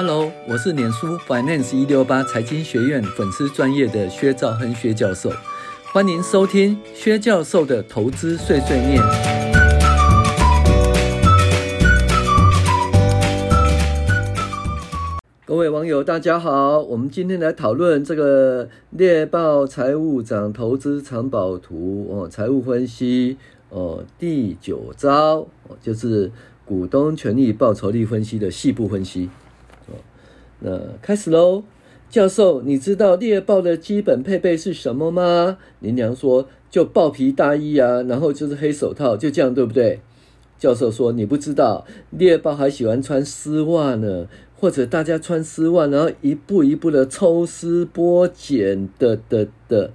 Hello，我是脸书 Finance 一六八财经学院粉丝专业的薛兆亨薛教授，欢迎收听薛教授的投资碎碎念。各位网友，大家好，我们今天来讨论这个猎豹财务长投资藏宝图哦，财务分析哦，第九招，就是股东权益报酬率分析的细部分析。那开始喽，教授，你知道猎豹的基本配备是什么吗？林娘说，就豹皮大衣啊，然后就是黑手套，就这样，对不对？教授说，你不知道，猎豹还喜欢穿丝袜呢，或者大家穿丝袜，然后一步一步的抽丝剥茧的的的。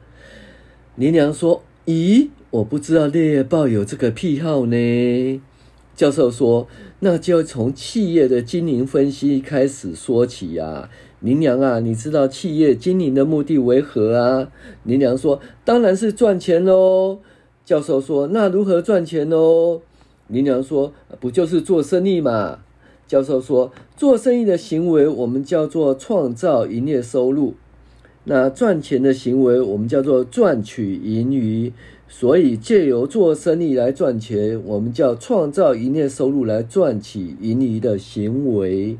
林娘说，咦，我不知道猎豹有这个癖好呢。教授说：“那就从企业的经营分析开始说起呀。”林娘啊，你知道企业经营的目的为何啊？林娘说：“当然是赚钱喽。”教授说：“那如何赚钱喽？”林娘说：“不就是做生意嘛？”教授说：“做生意的行为我们叫做创造营业收入，那赚钱的行为我们叫做赚取盈余。”所以借由做生意来赚钱，我们叫创造营业收入来赚取盈余的行为。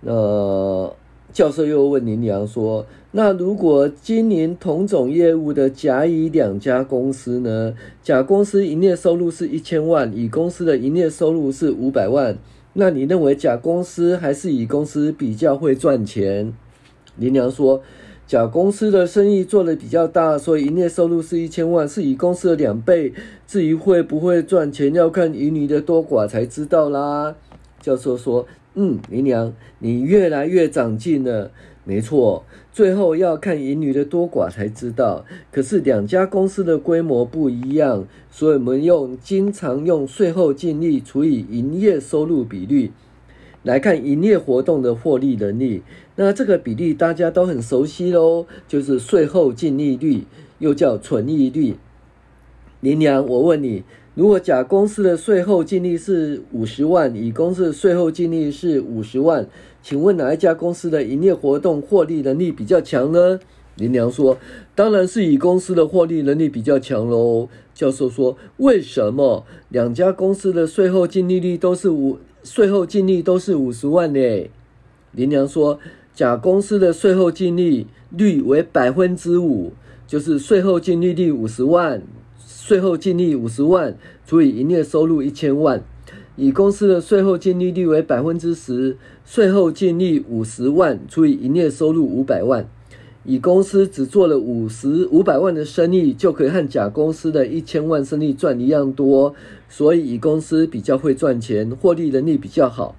那教授又问林娘说：“那如果经营同种业务的甲乙两家公司呢？甲公司营业收入是一千万，乙公司的营业收入是五百万，那你认为甲公司还是乙公司比较会赚钱？”林娘说。甲公司的生意做得比较大，所以营业收入是一千万，是乙公司的两倍。至于会不会赚钱，要看盈余的多寡才知道啦。教授说：“嗯，姨娘，你越来越长进了。没错，最后要看盈余的多寡才知道。可是两家公司的规模不一样，所以我们用经常用税后净利除以营业收入比率。”来看营业活动的获利能力，那这个比例大家都很熟悉喽，就是税后净利率，又叫纯利率。林娘，我问你，如果甲公司的税后净利是五十万，乙公司的税后净利是五十万，请问哪一家公司的营业活动获利能力比较强呢？林娘说，当然是乙公司的获利能力比较强喽。教授说，为什么？两家公司的税后净利率都是五。税后净利都是五十万呢。林娘说，甲公司的税后净利率为百分之五，就是税后净利率五十万，税后净利五十万除以营业收入一千万。乙公司的税后净利率为百分之十，税后净利五十万除以营业收入五百万。乙公司只做了五十五百万的生意，就可以和甲公司的一千万生意赚一样多，所以乙公司比较会赚钱，获利能力比较好。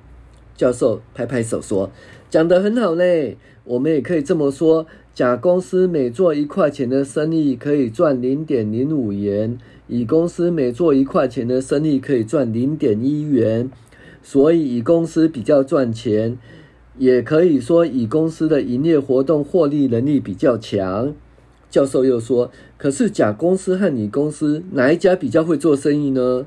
教授拍拍手说：“讲得很好嘞，我们也可以这么说，甲公司每做一块钱的生意可以赚零点零五元，乙公司每做一块钱的生意可以赚零点一元，所以乙公司比较赚钱。”也可以说，乙公司的营业活动获利能力比较强。教授又说：“可是甲公司和乙公司哪一家比较会做生意呢？”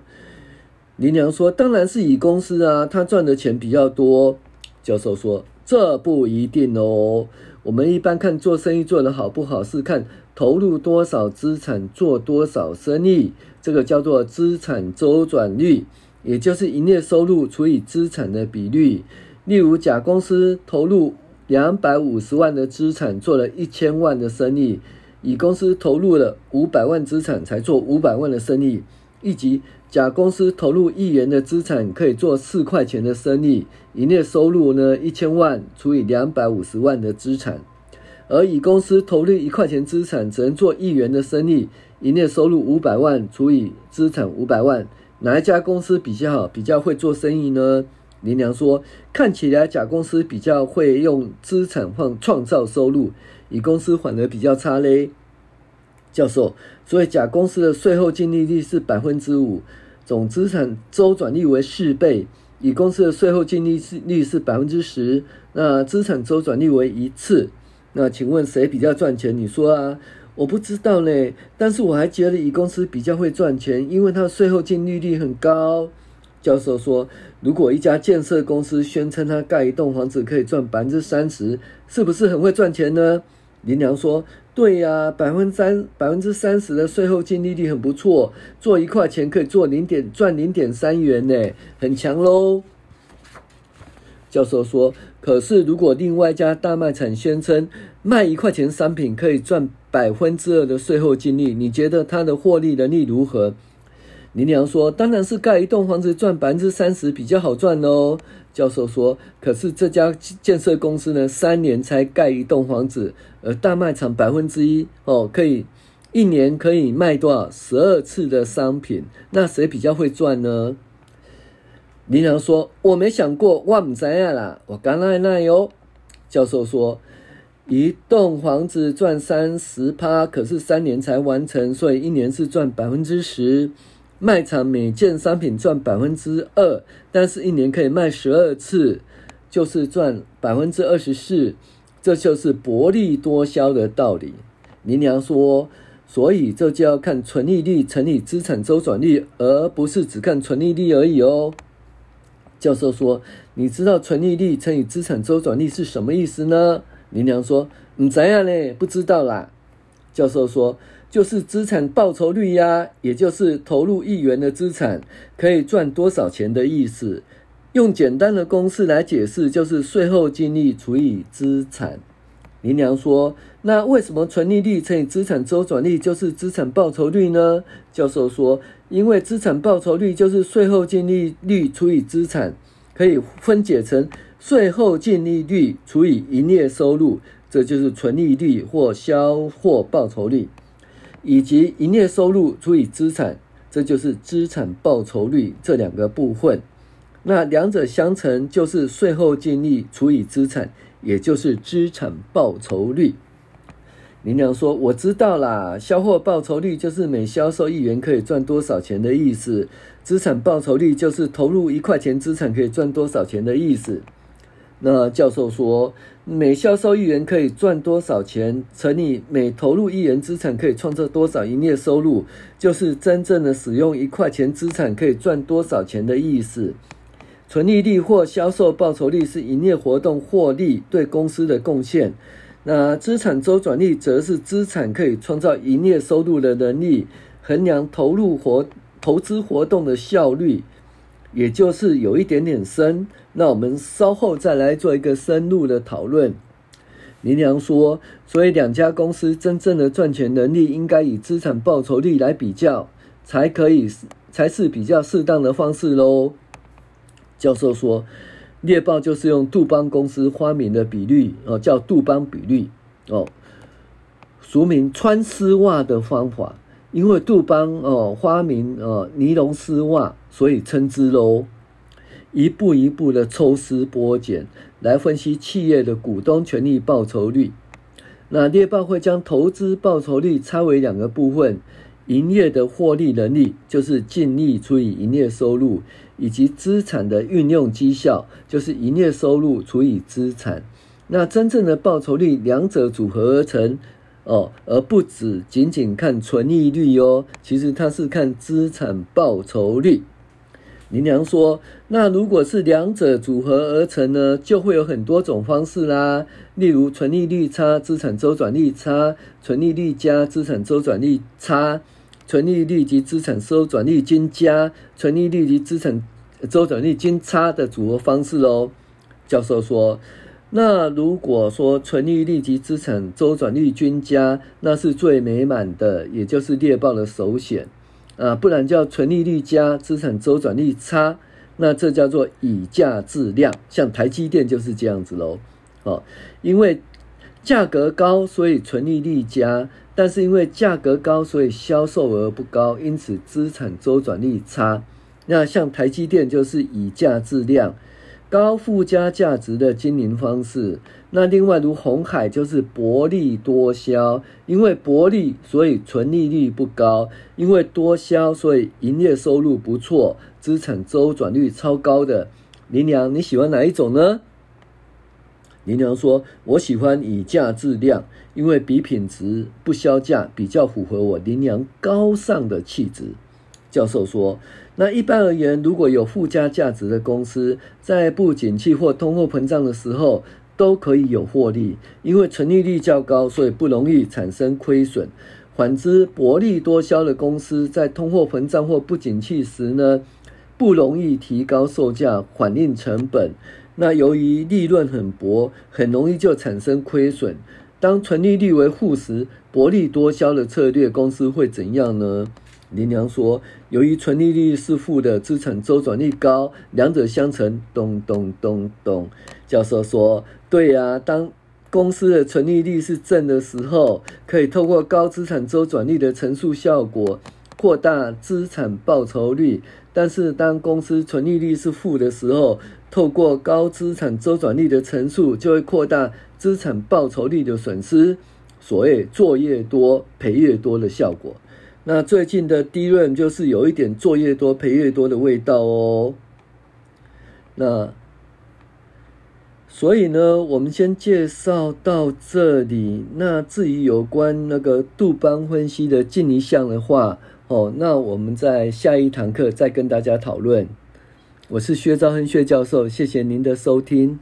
林娘说：“当然是乙公司啊，他赚的钱比较多。”教授说：“这不一定哦。我们一般看做生意做得好不好，是看投入多少资产做多少生意，这个叫做资产周转率，也就是营业收入除以资产的比率。”例如，甲公司投入两百五十万的资产，做了一千万的生意；乙公司投入了五百万资产，才做五百万的生意。以及，甲公司投入一元的资产，可以做四块钱的生意，营业收入呢一千万除以两百五十万的资产；而乙公司投入一块钱资产，只能做一元的生意，营业收入五百万除以资产五百万。哪一家公司比较好，比较会做生意呢？林娘说：“看起来甲公司比较会用资产换创造收入，乙公司反而比较差嘞。”教授，所以甲公司的税后净利率是百分之五，总资产周转率为四倍；乙公司的税后净利率是百分之十，那资产周转率为一次。那请问谁比较赚钱？你说啊？我不知道呢，但是我还觉得乙公司比较会赚钱，因为它的税后净利率很高。教授说，如果一家建设公司宣称他盖一栋房子可以赚百分之三十，是不是很会赚钱呢？林良说：“对呀，百分之三百分之三十的税后净利率很不错，做一块钱可以做零点赚零点三元呢，很强喽。”教授说：“可是如果另外一家大卖场宣称卖一块钱商品可以赚百分之二的税后净利，你觉得他的获利能力如何？”林良说：“当然是盖一栋房子赚百分之三十比较好赚哦。”教授说：“可是这家建设公司呢，三年才盖一栋房子，而大卖场百分之一哦，可以一年可以卖多少？十二次的商品，那谁比较会赚呢？”林良说：“我没想过，我不知道啦，我刚来那哟。”教授说：“一栋房子赚三十趴，可是三年才完成，所以一年是赚百分之十。”卖场每件商品赚百分之二，但是一年可以卖十二次，就是赚百分之二十四，这就是薄利多销的道理。林娘说，所以这就要看纯利率乘以资产周转率，而不是只看纯利率而已哦。教授说，你知道纯利率乘以资产周转率是什么意思呢？林娘说，你怎样呢？不知道啦。教授说。就是资产报酬率呀，也就是投入一元的资产可以赚多少钱的意思。用简单的公式来解释，就是税后净利除以资产。林良说：“那为什么纯利率乘以资产周转率就是资产报酬率呢？”教授说：“因为资产报酬率就是税后净利率除以资产，可以分解成税后净利率除以营业收入，这就是纯利率或销货报酬率。”以及营业收入除以资产，这就是资产报酬率这两个部分。那两者相乘就是税后净利除以资产，也就是资产报酬率。林良说：“我知道啦，销货报酬率就是每销售一元可以赚多少钱的意思，资产报酬率就是投入一块钱资产可以赚多少钱的意思。”那教授说，每销售一元可以赚多少钱，乘以每投入一元资产可以创造多少营业收入，就是真正的使用一块钱资产可以赚多少钱的意思。纯利率或销售报酬率是营业活动获利对公司的贡献，那资产周转率则是资产可以创造营业收入的能力，衡量投入活投资活动的效率。也就是有一点点深，那我们稍后再来做一个深入的讨论。林良说，所以两家公司真正的赚钱能力应该以资产报酬率来比较，才可以才是比较适当的方式喽。教授说，猎豹就是用杜邦公司发明的比率哦，叫杜邦比率哦，俗名穿丝袜的方法。因为杜邦哦发明哦尼龙丝袜，所以称之喽。一步一步的抽丝剥茧来分析企业的股东权益报酬率。那猎豹会将投资报酬率拆为两个部分：营业的获利能力，就是净利除以营业收入；以及资产的运用绩效，就是营业收入除以资产。那真正的报酬率，两者组合而成。哦，而不只仅仅看纯利率哦，其实它是看资产报酬率。林良说：“那如果是两者组合而成呢，就会有很多种方式啦，例如纯利率差资产周转率差，纯利率加资产周转率差，纯利率及资产周转率均加，纯利率及资产周转率均差的组合方式哦。”教授说。那如果说纯利率及资产周转率均佳，那是最美满的，也就是猎豹的首选啊，不然叫纯利率佳，资产周转率差，那这叫做以价质量，像台积电就是这样子喽。哦，因为价格高，所以纯利率佳，但是因为价格高，所以销售额不高，因此资产周转率差。那像台积电就是以价质量。高附加价值的经营方式，那另外如红海就是薄利多销，因为薄利所以纯利率不高，因为多销所以营业收入不错，资产周转率超高的。林娘，你喜欢哪一种呢？林娘说：“我喜欢以价质量，因为比品质不销价比较符合我林娘高尚的气质。”教授说，那一般而言，如果有附加价值的公司，在不景气或通货膨胀的时候，都可以有获利，因为纯利率较高，所以不容易产生亏损。反之，薄利多销的公司在通货膨胀或不景气时呢，不容易提高售价，反映成本。那由于利润很薄，很容易就产生亏损。当纯利率为负时，薄利多销的策略公司会怎样呢？林良说，由于纯利率是负的，资产周转率高，两者相乘，咚咚咚咚。教授说，对呀，当公司的纯利率是正的时候，可以透过高资产周转率的乘数效果，扩大资产报酬率。但是当公司纯利率是负的时候，透过高资产周转率的乘数，就会扩大资产报酬率的损失。所谓做越多赔越多的效果。那最近的低润就是有一点做越多赔越多的味道哦。那所以呢，我们先介绍到这里。那至于有关那个杜邦分析的进一项的话，哦，那我们在下一堂课再跟大家讨论。我是薛兆亨薛教授，谢谢您的收听。